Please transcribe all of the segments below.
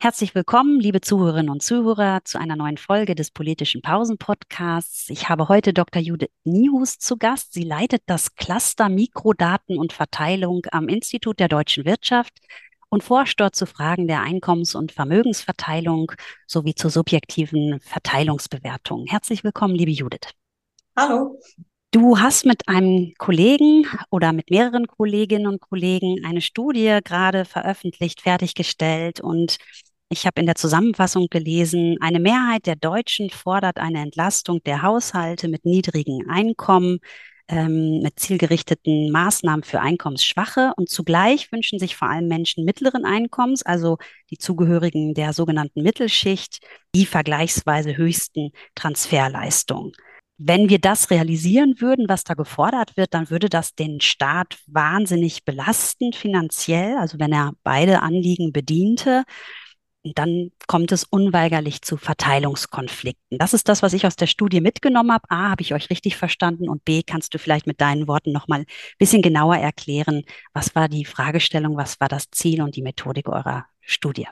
Herzlich willkommen, liebe Zuhörerinnen und Zuhörer, zu einer neuen Folge des Politischen Pausen-Podcasts. Ich habe heute Dr. Judith Niehus zu Gast. Sie leitet das Cluster Mikrodaten und Verteilung am Institut der deutschen Wirtschaft und forscht dort zu Fragen der Einkommens- und Vermögensverteilung sowie zur subjektiven Verteilungsbewertung. Herzlich willkommen, liebe Judith. Hallo. Du hast mit einem Kollegen oder mit mehreren Kolleginnen und Kollegen eine Studie gerade veröffentlicht, fertiggestellt und ich habe in der Zusammenfassung gelesen, eine Mehrheit der Deutschen fordert eine Entlastung der Haushalte mit niedrigen Einkommen, ähm, mit zielgerichteten Maßnahmen für Einkommensschwache und zugleich wünschen sich vor allem Menschen mittleren Einkommens, also die Zugehörigen der sogenannten Mittelschicht, die vergleichsweise höchsten Transferleistungen. Wenn wir das realisieren würden, was da gefordert wird, dann würde das den Staat wahnsinnig belasten finanziell, also wenn er beide Anliegen bediente dann kommt es unweigerlich zu Verteilungskonflikten. Das ist das, was ich aus der Studie mitgenommen habe. A, habe ich euch richtig verstanden und B, kannst du vielleicht mit deinen Worten noch mal ein bisschen genauer erklären, was war die Fragestellung, was war das Ziel und die Methodik eurer Studie?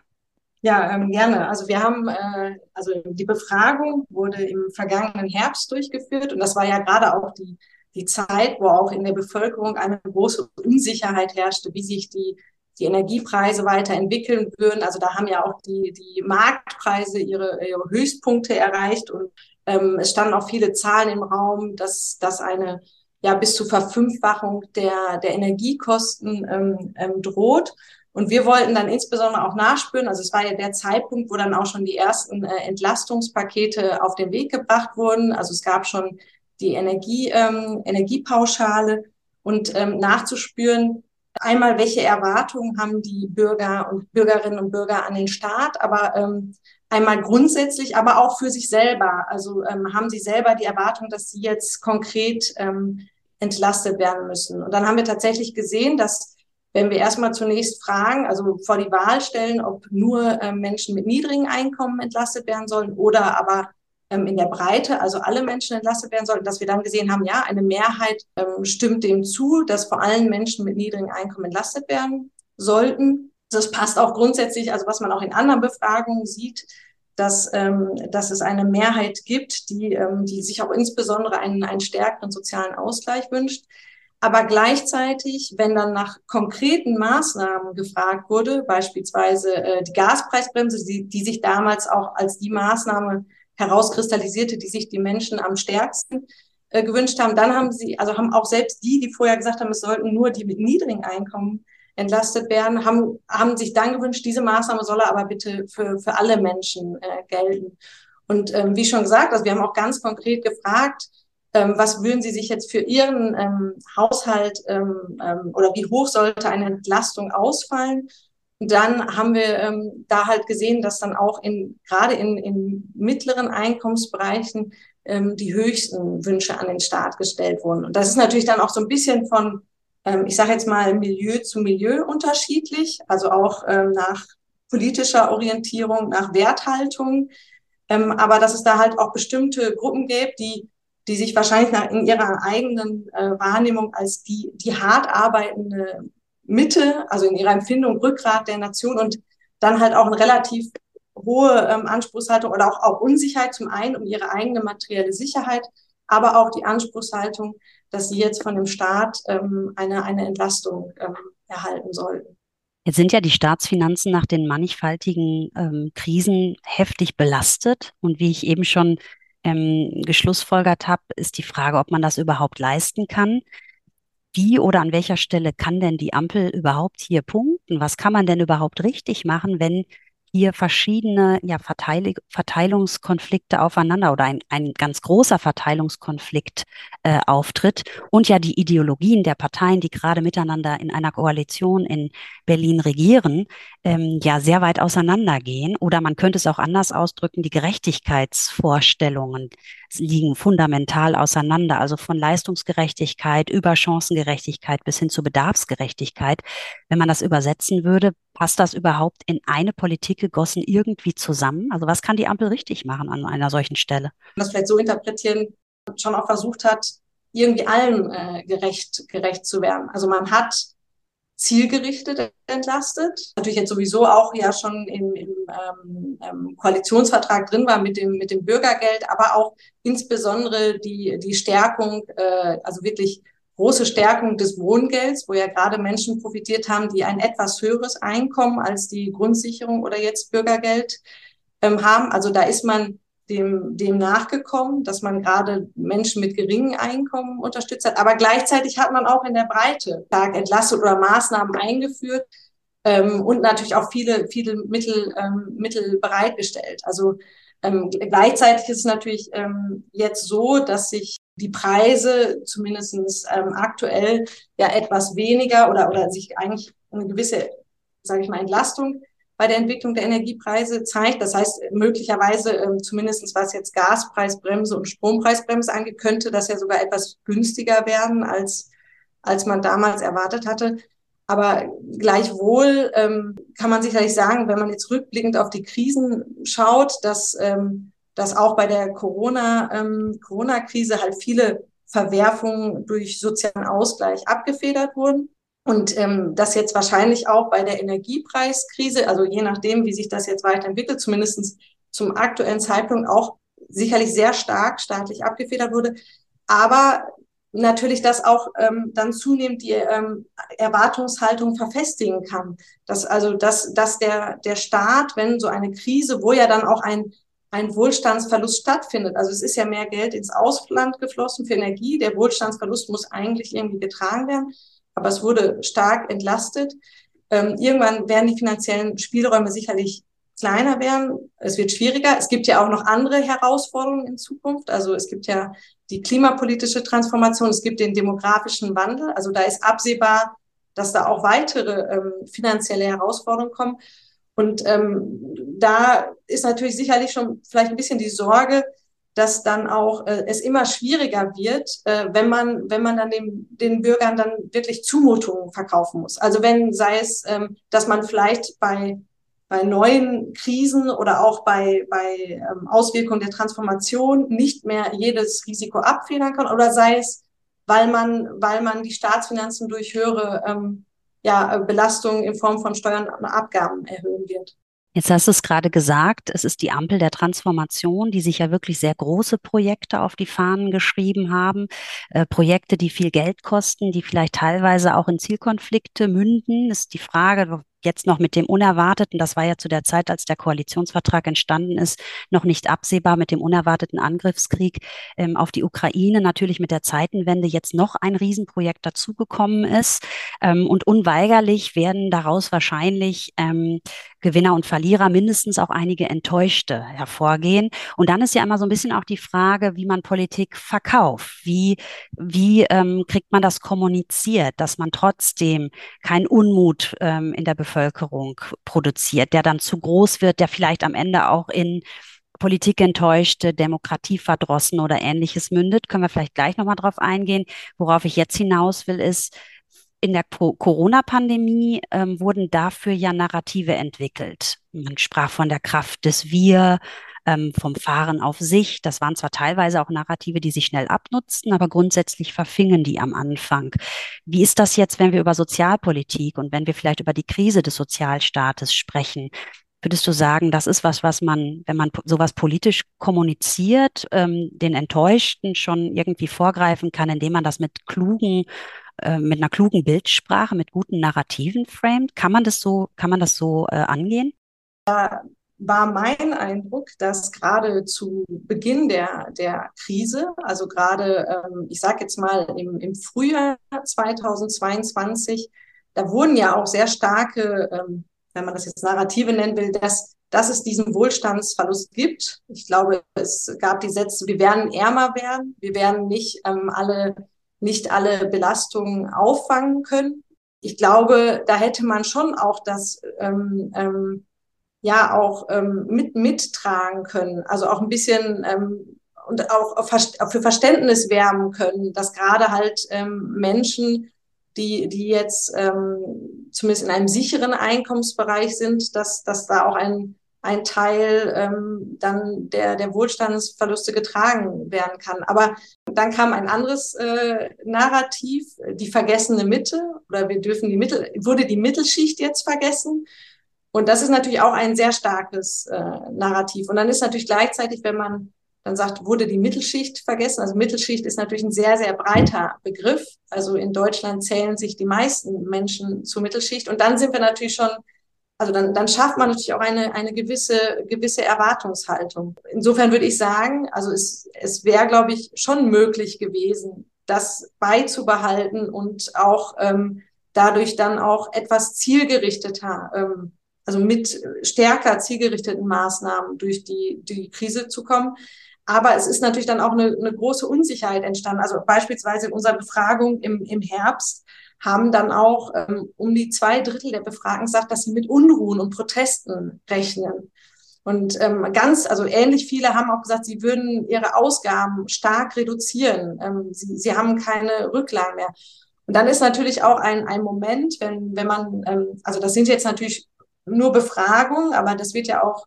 Ja, ähm, gerne. Also wir haben, äh, also die Befragung wurde im vergangenen Herbst durchgeführt und das war ja gerade auch die, die Zeit, wo auch in der Bevölkerung eine große Unsicherheit herrschte, wie sich die die Energiepreise weiterentwickeln würden. Also da haben ja auch die, die Marktpreise ihre, ihre Höchstpunkte erreicht und ähm, es standen auch viele Zahlen im Raum, dass, dass eine ja bis zu Verfünffachung der, der Energiekosten ähm, ähm, droht. Und wir wollten dann insbesondere auch nachspüren, also es war ja der Zeitpunkt, wo dann auch schon die ersten äh, Entlastungspakete auf den Weg gebracht wurden. Also es gab schon die Energie, ähm, Energiepauschale und ähm, nachzuspüren, Einmal, welche Erwartungen haben die Bürger und Bürgerinnen und Bürger an den Staat, aber ähm, einmal grundsätzlich, aber auch für sich selber. Also ähm, haben sie selber die Erwartung, dass sie jetzt konkret ähm, entlastet werden müssen. Und dann haben wir tatsächlich gesehen, dass wenn wir erstmal zunächst fragen, also vor die Wahl stellen, ob nur ähm, Menschen mit niedrigen Einkommen entlastet werden sollen oder aber ähm, in der Breite, also alle Menschen entlastet werden sollten, dass wir dann gesehen haben, ja, eine Mehrheit ähm, stimmt dem zu, dass vor allem Menschen mit niedrigen Einkommen entlastet werden sollten. Das passt auch grundsätzlich, also was man auch in anderen Befragungen sieht, dass, ähm, dass es eine Mehrheit gibt, die, ähm, die sich auch insbesondere einen, einen stärkeren sozialen Ausgleich wünscht. Aber gleichzeitig, wenn dann nach konkreten Maßnahmen gefragt wurde, beispielsweise äh, die Gaspreisbremse, die, die sich damals auch als die Maßnahme herauskristallisierte, die sich die Menschen am stärksten äh, gewünscht haben. Dann haben sie, also haben auch selbst die, die vorher gesagt haben, es sollten nur die mit niedrigen Einkommen entlastet werden, haben, haben sich dann gewünscht, diese Maßnahme solle aber bitte für, für alle Menschen äh, gelten. Und ähm, wie schon gesagt, also wir haben auch ganz konkret gefragt, ähm, was würden Sie sich jetzt für Ihren ähm, Haushalt ähm, ähm, oder wie hoch sollte eine Entlastung ausfallen? Dann haben wir ähm, da halt gesehen, dass dann auch in gerade in, in mittleren Einkommensbereichen ähm, die höchsten Wünsche an den Staat gestellt wurden. Und das ist natürlich dann auch so ein bisschen von, ähm, ich sage jetzt mal, Milieu zu Milieu unterschiedlich, also auch ähm, nach politischer Orientierung, nach Werthaltung. Ähm, aber dass es da halt auch bestimmte Gruppen gäbe, die die sich wahrscheinlich nach, in ihrer eigenen äh, Wahrnehmung als die, die hart arbeitende Mitte, also in ihrer Empfindung Rückgrat der Nation und dann halt auch eine relativ hohe ähm, Anspruchshaltung oder auch, auch Unsicherheit zum einen um ihre eigene materielle Sicherheit, aber auch die Anspruchshaltung, dass sie jetzt von dem Staat ähm, eine, eine Entlastung ähm, erhalten sollten. Jetzt sind ja die Staatsfinanzen nach den mannigfaltigen ähm, Krisen heftig belastet. Und wie ich eben schon ähm, geschlussfolgert habe, ist die Frage, ob man das überhaupt leisten kann wie oder an welcher Stelle kann denn die Ampel überhaupt hier punkten? Was kann man denn überhaupt richtig machen, wenn hier verschiedene ja, Verteil Verteilungskonflikte aufeinander oder ein, ein ganz großer Verteilungskonflikt äh, auftritt und ja die Ideologien der Parteien, die gerade miteinander in einer Koalition in Berlin regieren, ähm, ja sehr weit auseinandergehen. Oder man könnte es auch anders ausdrücken, die Gerechtigkeitsvorstellungen liegen fundamental auseinander, also von Leistungsgerechtigkeit über Chancengerechtigkeit bis hin zu Bedarfsgerechtigkeit. Wenn man das übersetzen würde, passt das überhaupt in eine Politik gegossen irgendwie zusammen? Also was kann die Ampel richtig machen an einer solchen Stelle? Das vielleicht so interpretieren, schon auch versucht hat, irgendwie allen äh, gerecht, gerecht zu werden. Also man hat zielgerichtet entlastet. Natürlich jetzt sowieso auch ja schon im, im ähm, ähm, Koalitionsvertrag drin war mit dem, mit dem Bürgergeld, aber auch insbesondere die, die Stärkung, äh, also wirklich große Stärkung des Wohngelds, wo ja gerade Menschen profitiert haben, die ein etwas höheres Einkommen als die Grundsicherung oder jetzt Bürgergeld ähm, haben. Also da ist man dem, dem nachgekommen, dass man gerade Menschen mit geringen Einkommen unterstützt hat. Aber gleichzeitig hat man auch in der Breite stark entlastet oder Maßnahmen eingeführt ähm, und natürlich auch viele, viele Mittel, ähm, Mittel bereitgestellt. Also ähm, gleichzeitig ist es natürlich ähm, jetzt so, dass sich die Preise zumindestens ähm, aktuell ja etwas weniger oder, oder sich eigentlich eine gewisse, sage ich mal, Entlastung bei der Entwicklung der Energiepreise zeigt. Das heißt, möglicherweise, ähm, zumindest was jetzt Gaspreisbremse und Strompreisbremse angeht, könnte das ja sogar etwas günstiger werden, als, als man damals erwartet hatte. Aber gleichwohl ähm, kann man sicherlich sagen, wenn man jetzt rückblickend auf die Krisen schaut, dass, ähm, dass auch bei der Corona, ähm, Corona-Krise halt viele Verwerfungen durch sozialen Ausgleich abgefedert wurden. Und ähm, das jetzt wahrscheinlich auch bei der Energiepreiskrise, also je nachdem, wie sich das jetzt weiterentwickelt, zumindestens zum aktuellen Zeitpunkt auch sicherlich sehr stark staatlich abgefedert wurde. Aber natürlich das auch ähm, dann zunehmend die ähm, Erwartungshaltung verfestigen kann. Dass also dass, dass der, der Staat, wenn so eine Krise, wo ja dann auch ein, ein Wohlstandsverlust stattfindet, also es ist ja mehr Geld ins Ausland geflossen für Energie, der Wohlstandsverlust muss eigentlich irgendwie getragen werden aber es wurde stark entlastet. Ähm, irgendwann werden die finanziellen Spielräume sicherlich kleiner werden. Es wird schwieriger. Es gibt ja auch noch andere Herausforderungen in Zukunft. Also es gibt ja die klimapolitische Transformation, es gibt den demografischen Wandel. Also da ist absehbar, dass da auch weitere ähm, finanzielle Herausforderungen kommen. Und ähm, da ist natürlich sicherlich schon vielleicht ein bisschen die Sorge, dass dann auch äh, es immer schwieriger wird, äh, wenn man wenn man dann dem, den Bürgern dann wirklich Zumutungen verkaufen muss. Also wenn sei es, ähm, dass man vielleicht bei bei neuen Krisen oder auch bei, bei ähm, Auswirkungen der Transformation nicht mehr jedes Risiko abfedern kann oder sei es, weil man, weil man die Staatsfinanzen durch höhere ähm, ja, Belastungen in Form von Steuern und Abgaben erhöhen wird. Jetzt hast du es gerade gesagt, es ist die Ampel der Transformation, die sich ja wirklich sehr große Projekte auf die Fahnen geschrieben haben. Äh, Projekte, die viel Geld kosten, die vielleicht teilweise auch in Zielkonflikte münden. Ist die Frage, jetzt noch mit dem Unerwarteten, das war ja zu der Zeit, als der Koalitionsvertrag entstanden ist, noch nicht absehbar mit dem unerwarteten Angriffskrieg ähm, auf die Ukraine, natürlich mit der Zeitenwende jetzt noch ein Riesenprojekt dazugekommen ist. Ähm, und unweigerlich werden daraus wahrscheinlich ähm, Gewinner und Verlierer, mindestens auch einige Enttäuschte hervorgehen. Und dann ist ja immer so ein bisschen auch die Frage, wie man Politik verkauft. Wie, wie ähm, kriegt man das kommuniziert, dass man trotzdem keinen Unmut ähm, in der Bevölkerung produziert, der dann zu groß wird, der vielleicht am Ende auch in Politik enttäuschte, Demokratie verdrossen oder ähnliches mündet. Können wir vielleicht gleich nochmal drauf eingehen. Worauf ich jetzt hinaus will, ist, in der Corona-Pandemie ähm, wurden dafür ja Narrative entwickelt. Man sprach von der Kraft des Wir, ähm, vom Fahren auf sich. Das waren zwar teilweise auch Narrative, die sich schnell abnutzten, aber grundsätzlich verfingen die am Anfang. Wie ist das jetzt, wenn wir über Sozialpolitik und wenn wir vielleicht über die Krise des Sozialstaates sprechen? Würdest du sagen, das ist was, was man, wenn man sowas politisch kommuniziert, ähm, den Enttäuschten schon irgendwie vorgreifen kann, indem man das mit klugen, äh, mit einer klugen Bildsprache, mit guten Narrativen framet? Kann man das so, kann man das so äh, angehen? Ja, war mein Eindruck, dass gerade zu Beginn der, der Krise, also gerade, ähm, ich sage jetzt mal im, im Frühjahr 2022, da wurden ja auch sehr starke, ähm, wenn man das jetzt Narrative nennen will, dass, dass es diesen Wohlstandsverlust gibt. Ich glaube, es gab die Sätze, wir werden ärmer werden, wir werden nicht ähm, alle, nicht alle Belastungen auffangen können. Ich glaube, da hätte man schon auch das ähm, ähm, ja auch ähm, mit mittragen können. Also auch ein bisschen ähm, und auch für Verständnis wärmen können, dass gerade halt ähm, Menschen, die, die jetzt ähm, zumindest in einem sicheren Einkommensbereich sind, dass, dass da auch ein, ein Teil ähm, dann der, der Wohlstandsverluste getragen werden kann. Aber dann kam ein anderes äh, Narrativ, die vergessene Mitte, oder wir dürfen die Mittel, wurde die Mittelschicht jetzt vergessen? Und das ist natürlich auch ein sehr starkes äh, Narrativ. Und dann ist natürlich gleichzeitig, wenn man dann sagt, wurde die Mittelschicht vergessen. Also Mittelschicht ist natürlich ein sehr, sehr breiter Begriff. Also in Deutschland zählen sich die meisten Menschen zur Mittelschicht. Und dann sind wir natürlich schon also dann, dann schafft man natürlich auch eine, eine gewisse, gewisse Erwartungshaltung. Insofern würde ich sagen, also es, es wäre, glaube ich, schon möglich gewesen, das beizubehalten und auch ähm, dadurch dann auch etwas zielgerichteter, ähm, also mit stärker zielgerichteten Maßnahmen durch die, die Krise zu kommen. Aber es ist natürlich dann auch eine, eine große Unsicherheit entstanden. Also beispielsweise in unserer Befragung im, im Herbst haben dann auch ähm, um die zwei Drittel der Befragten gesagt, dass sie mit Unruhen und Protesten rechnen. Und ähm, ganz, also ähnlich viele haben auch gesagt, sie würden ihre Ausgaben stark reduzieren. Ähm, sie, sie haben keine Rücklagen mehr. Und dann ist natürlich auch ein, ein Moment, wenn, wenn man, ähm, also das sind jetzt natürlich nur Befragungen, aber das wird ja auch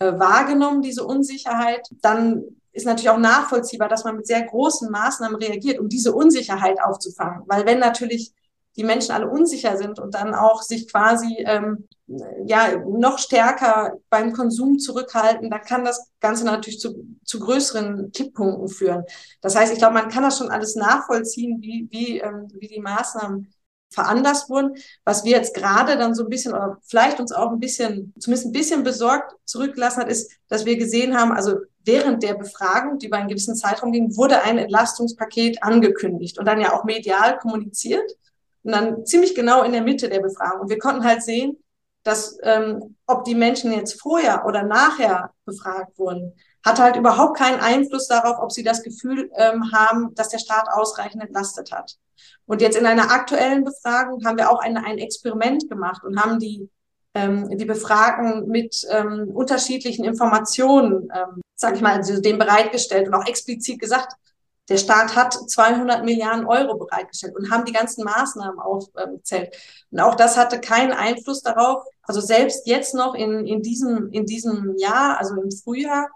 äh, wahrgenommen, diese Unsicherheit, dann ist natürlich auch nachvollziehbar, dass man mit sehr großen Maßnahmen reagiert, um diese Unsicherheit aufzufangen. Weil wenn natürlich die Menschen alle unsicher sind und dann auch sich quasi ähm, ja noch stärker beim Konsum zurückhalten, da kann das Ganze natürlich zu, zu größeren Kipppunkten führen. Das heißt, ich glaube, man kann das schon alles nachvollziehen, wie, wie, ähm, wie die Maßnahmen veranlasst wurden. Was wir jetzt gerade dann so ein bisschen oder vielleicht uns auch ein bisschen, zumindest ein bisschen besorgt zurückgelassen hat, ist, dass wir gesehen haben, also während der Befragung, die über einen gewissen Zeitraum ging, wurde ein Entlastungspaket angekündigt und dann ja auch medial kommuniziert und dann ziemlich genau in der Mitte der Befragung. Und wir konnten halt sehen, dass ähm, ob die Menschen jetzt vorher oder nachher befragt wurden, hat halt überhaupt keinen Einfluss darauf, ob sie das Gefühl ähm, haben, dass der Staat ausreichend entlastet hat. Und jetzt in einer aktuellen Befragung haben wir auch eine, ein Experiment gemacht und haben die, ähm, die Befragten mit ähm, unterschiedlichen Informationen, ähm, sage ich mal, also dem bereitgestellt und auch explizit gesagt, der Staat hat 200 Milliarden Euro bereitgestellt und haben die ganzen Maßnahmen aufgezählt. Und auch das hatte keinen Einfluss darauf. Also selbst jetzt noch in, in, diesem, in diesem Jahr, also im Frühjahr,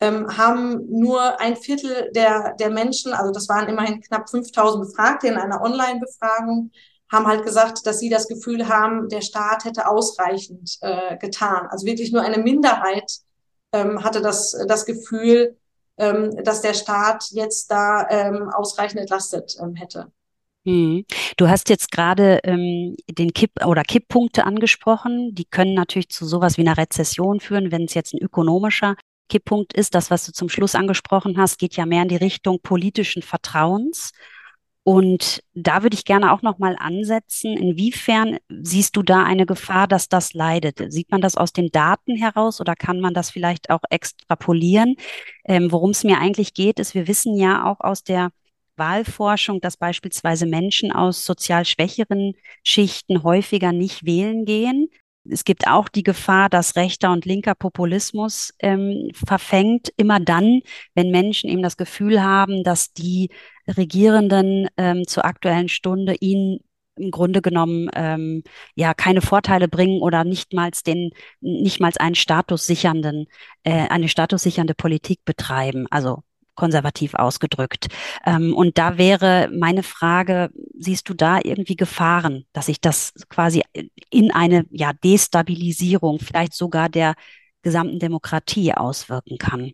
ähm, haben nur ein Viertel der, der Menschen, also das waren immerhin knapp 5000 Befragte in einer Online-Befragung, haben halt gesagt, dass sie das Gefühl haben, der Staat hätte ausreichend äh, getan. Also wirklich nur eine Minderheit ähm, hatte das, das Gefühl, ähm, dass der Staat jetzt da ähm, ausreichend entlastet ähm, hätte. Hm. Du hast jetzt gerade ähm, den Kipp oder Kipppunkte angesprochen. Die können natürlich zu sowas wie einer Rezession führen, wenn es jetzt ein ökonomischer Kipppunkt ist. Das, was du zum Schluss angesprochen hast, geht ja mehr in die Richtung politischen Vertrauens. Und da würde ich gerne auch noch mal ansetzen. Inwiefern siehst du da eine Gefahr, dass das leidet? Sieht man das aus den Daten heraus oder kann man das vielleicht auch extrapolieren? Ähm, Worum es mir eigentlich geht, ist, wir wissen ja auch aus der Wahlforschung, dass beispielsweise Menschen aus sozial schwächeren Schichten häufiger nicht wählen gehen. Es gibt auch die Gefahr, dass rechter und linker Populismus ähm, verfängt, immer dann, wenn Menschen eben das Gefühl haben, dass die Regierenden ähm, zur aktuellen Stunde ihnen im Grunde genommen ähm, ja keine Vorteile bringen oder nicht mal den nicht mal einen statussichernden äh, eine statussichernde Politik betreiben. Also konservativ ausgedrückt. Ähm, und da wäre meine Frage, siehst du da irgendwie Gefahren, dass sich das quasi in eine ja, Destabilisierung vielleicht sogar der gesamten Demokratie auswirken kann?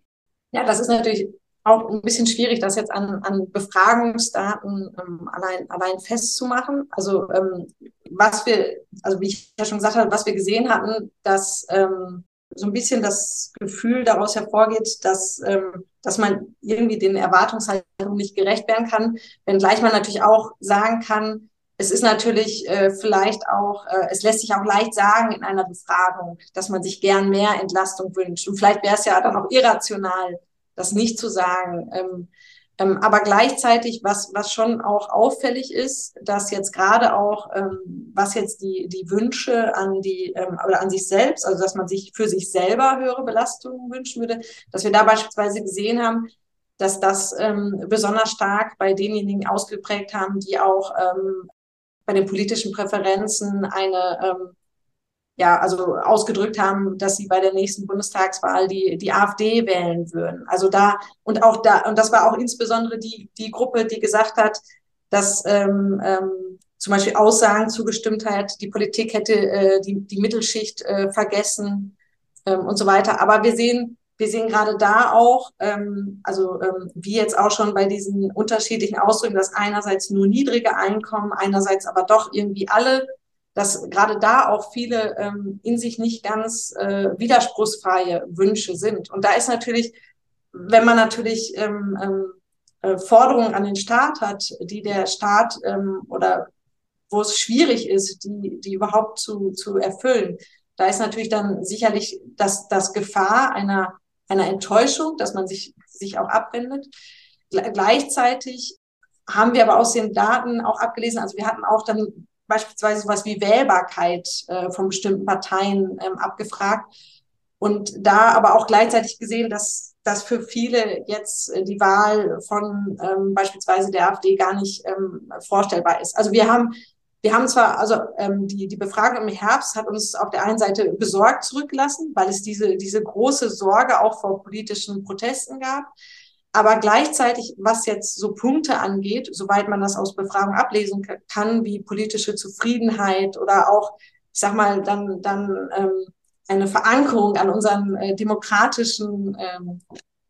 Ja, das ist natürlich auch ein bisschen schwierig, das jetzt an, an Befragungsdaten ähm, allein, allein festzumachen. Also ähm, was wir, also wie ich ja schon gesagt habe, was wir gesehen hatten, dass ähm, so ein bisschen das Gefühl daraus hervorgeht, dass, ähm, dass man irgendwie den Erwartungshaltungen nicht gerecht werden kann, wenngleich man natürlich auch sagen kann, es ist natürlich äh, vielleicht auch, äh, es lässt sich auch leicht sagen in einer Befragung, dass man sich gern mehr Entlastung wünscht. Und vielleicht wäre es ja dann auch irrational, das nicht zu sagen. Ähm, ähm, aber gleichzeitig, was, was schon auch auffällig ist, dass jetzt gerade auch, ähm, was jetzt die, die Wünsche an die, ähm, oder an sich selbst, also dass man sich für sich selber höhere Belastungen wünschen würde, dass wir da beispielsweise gesehen haben, dass das ähm, besonders stark bei denjenigen ausgeprägt haben, die auch ähm, bei den politischen Präferenzen eine, ähm, ja, also ausgedrückt haben, dass sie bei der nächsten Bundestagswahl die, die AfD wählen würden. Also da, und auch da, und das war auch insbesondere die, die Gruppe, die gesagt hat, dass ähm, ähm, zum Beispiel Aussagen zugestimmt hat, die Politik hätte äh, die, die Mittelschicht äh, vergessen ähm, und so weiter. Aber wir sehen, wir sehen gerade da auch, ähm, also ähm, wie jetzt auch schon bei diesen unterschiedlichen Ausdrücken, dass einerseits nur niedrige Einkommen, einerseits aber doch irgendwie alle, dass gerade da auch viele ähm, in sich nicht ganz äh, widerspruchsfreie Wünsche sind. Und da ist natürlich, wenn man natürlich ähm, ähm, äh, Forderungen an den Staat hat, die der Staat ähm, oder wo es schwierig ist, die, die überhaupt zu, zu erfüllen, da ist natürlich dann sicherlich das, das Gefahr einer, einer Enttäuschung, dass man sich, sich auch abwendet. Gleichzeitig haben wir aber aus den Daten auch abgelesen, also wir hatten auch dann beispielsweise sowas wie Wählbarkeit äh, von bestimmten Parteien ähm, abgefragt und da aber auch gleichzeitig gesehen, dass, dass für viele jetzt äh, die Wahl von ähm, beispielsweise der AfD gar nicht ähm, vorstellbar ist. Also wir haben wir haben zwar, also ähm, die, die Befragung im Herbst hat uns auf der einen Seite besorgt zurückgelassen, weil es diese, diese große Sorge auch vor politischen Protesten gab. Aber gleichzeitig, was jetzt so Punkte angeht, soweit man das aus Befragung ablesen kann, wie politische Zufriedenheit oder auch, ich sag mal, dann, dann ähm, eine Verankerung an unseren äh, demokratischen ähm,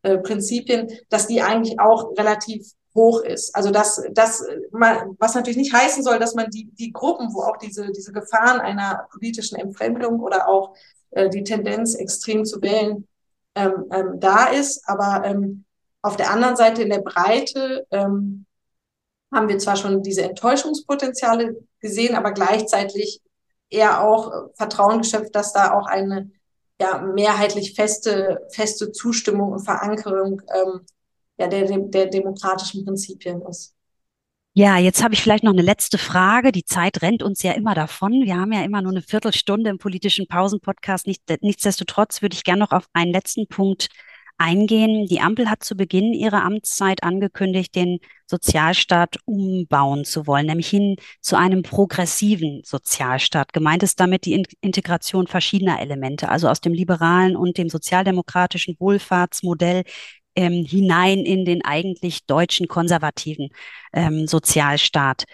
äh, Prinzipien, dass die eigentlich auch relativ hoch ist. Also das, das, was natürlich nicht heißen soll, dass man die, die Gruppen, wo auch diese, diese Gefahren einer politischen Entfremdung oder auch äh, die Tendenz, extrem zu wählen, ähm, ähm, da ist. Aber ähm, auf der anderen Seite in der Breite ähm, haben wir zwar schon diese Enttäuschungspotenziale gesehen, aber gleichzeitig eher auch Vertrauen geschöpft, dass da auch eine ja, mehrheitlich feste, feste Zustimmung und Verankerung ähm, ja, der, der demokratischen Prinzipien ist. Ja, jetzt habe ich vielleicht noch eine letzte Frage. Die Zeit rennt uns ja immer davon. Wir haben ja immer nur eine Viertelstunde im politischen Pausenpodcast. Nicht, nichtsdestotrotz würde ich gerne noch auf einen letzten Punkt eingehen. Die Ampel hat zu Beginn ihrer Amtszeit angekündigt, den Sozialstaat umbauen zu wollen, nämlich hin zu einem progressiven Sozialstaat. Gemeint ist damit die Integration verschiedener Elemente, also aus dem liberalen und dem sozialdemokratischen Wohlfahrtsmodell ähm, hinein in den eigentlich deutschen konservativen ähm, Sozialstaat.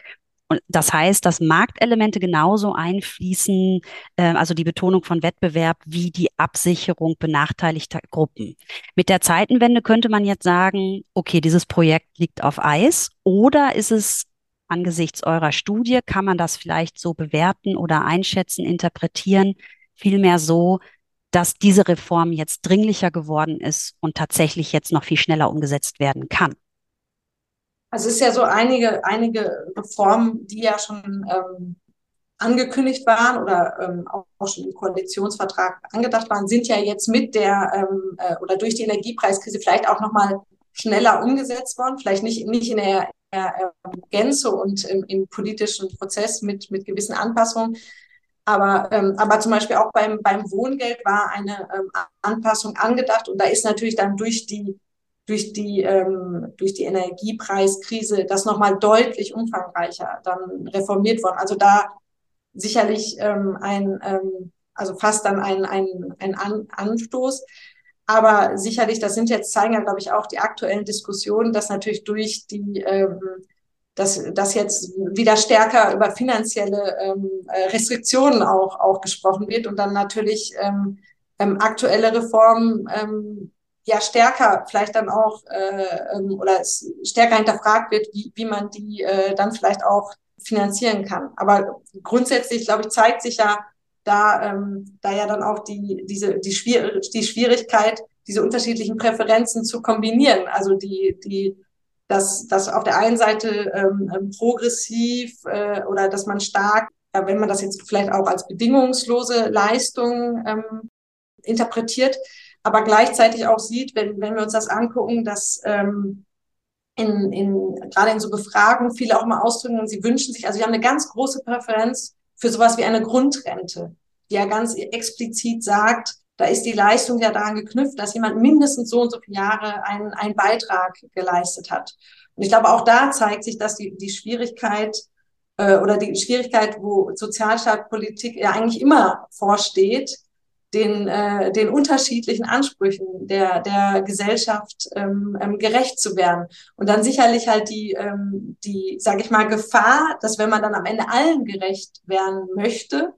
Und das heißt, dass Marktelemente genauso einfließen, äh, also die Betonung von Wettbewerb wie die Absicherung benachteiligter Gruppen. Mit der Zeitenwende könnte man jetzt sagen, okay, dieses Projekt liegt auf Eis oder ist es angesichts eurer Studie, kann man das vielleicht so bewerten oder einschätzen, interpretieren, vielmehr so, dass diese Reform jetzt dringlicher geworden ist und tatsächlich jetzt noch viel schneller umgesetzt werden kann? Also es ist ja so einige, einige Reformen, die ja schon ähm, angekündigt waren oder ähm, auch schon im Koalitionsvertrag angedacht waren, sind ja jetzt mit der ähm, äh, oder durch die Energiepreiskrise vielleicht auch nochmal schneller umgesetzt worden, vielleicht nicht, nicht in der, der äh, Gänze und im, im politischen Prozess mit, mit gewissen Anpassungen, aber, ähm, aber zum Beispiel auch beim, beim Wohngeld war eine ähm, Anpassung angedacht. Und da ist natürlich dann durch die, durch die, ähm, durch die Energiepreiskrise das nochmal deutlich umfangreicher dann reformiert worden. Also da sicherlich ähm, ein, ähm, also fast dann ein, ein, ein An Anstoß. Aber sicherlich, das sind jetzt, zeigen ja, glaube ich, auch die aktuellen Diskussionen, dass natürlich durch die ähm, dass, dass jetzt wieder stärker über finanzielle ähm, äh, Restriktionen auch, auch gesprochen wird und dann natürlich ähm, ähm, aktuelle Reformen ähm, ja stärker vielleicht dann auch äh, ähm, oder stärker hinterfragt wird, wie, wie man die äh, dann vielleicht auch finanzieren kann. Aber grundsätzlich, glaube ich, zeigt sich ja da, ähm, da ja dann auch die, diese, die, Schwier die Schwierigkeit, diese unterschiedlichen Präferenzen zu kombinieren. Also die, die dass, dass auf der einen Seite ähm, ähm, progressiv äh, oder dass man stark, äh, wenn man das jetzt vielleicht auch als bedingungslose Leistung ähm, interpretiert, aber gleichzeitig auch sieht, wenn, wenn wir uns das angucken, dass ähm, in, in, gerade in so Befragungen viele auch mal ausdrücken und sie wünschen sich, also sie haben eine ganz große Präferenz für sowas wie eine Grundrente, die ja ganz explizit sagt, da ist die Leistung ja daran geknüpft, dass jemand mindestens so und so viele Jahre einen, einen Beitrag geleistet hat. Und ich glaube, auch da zeigt sich, dass die, die Schwierigkeit äh, oder die Schwierigkeit, wo Sozialstaatpolitik ja eigentlich immer vorsteht, den, äh, den unterschiedlichen Ansprüchen der, der Gesellschaft ähm, ähm, gerecht zu werden. Und dann sicherlich halt die, ähm, die sage ich mal, Gefahr, dass wenn man dann am Ende allen gerecht werden möchte,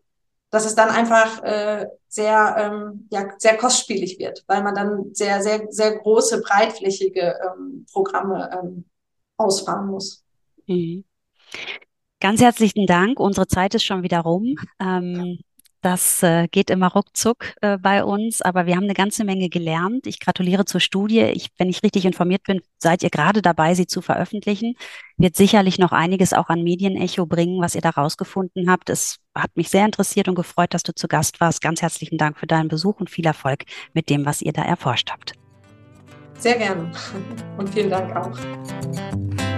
dass es dann einfach äh, sehr, ähm, ja, sehr kostspielig wird, weil man dann sehr, sehr, sehr große, breitflächige ähm, Programme ähm, ausfahren muss. Mhm. Ganz herzlichen Dank. Unsere Zeit ist schon wieder rum. Ähm, das äh, geht immer ruckzuck äh, bei uns, aber wir haben eine ganze Menge gelernt. Ich gratuliere zur Studie. Ich, wenn ich richtig informiert bin, seid ihr gerade dabei, sie zu veröffentlichen. Wird sicherlich noch einiges auch an Medienecho bringen, was ihr da rausgefunden habt. Es hat mich sehr interessiert und gefreut, dass du zu Gast warst. Ganz herzlichen Dank für deinen Besuch und viel Erfolg mit dem, was ihr da erforscht habt. Sehr gerne und vielen Dank auch.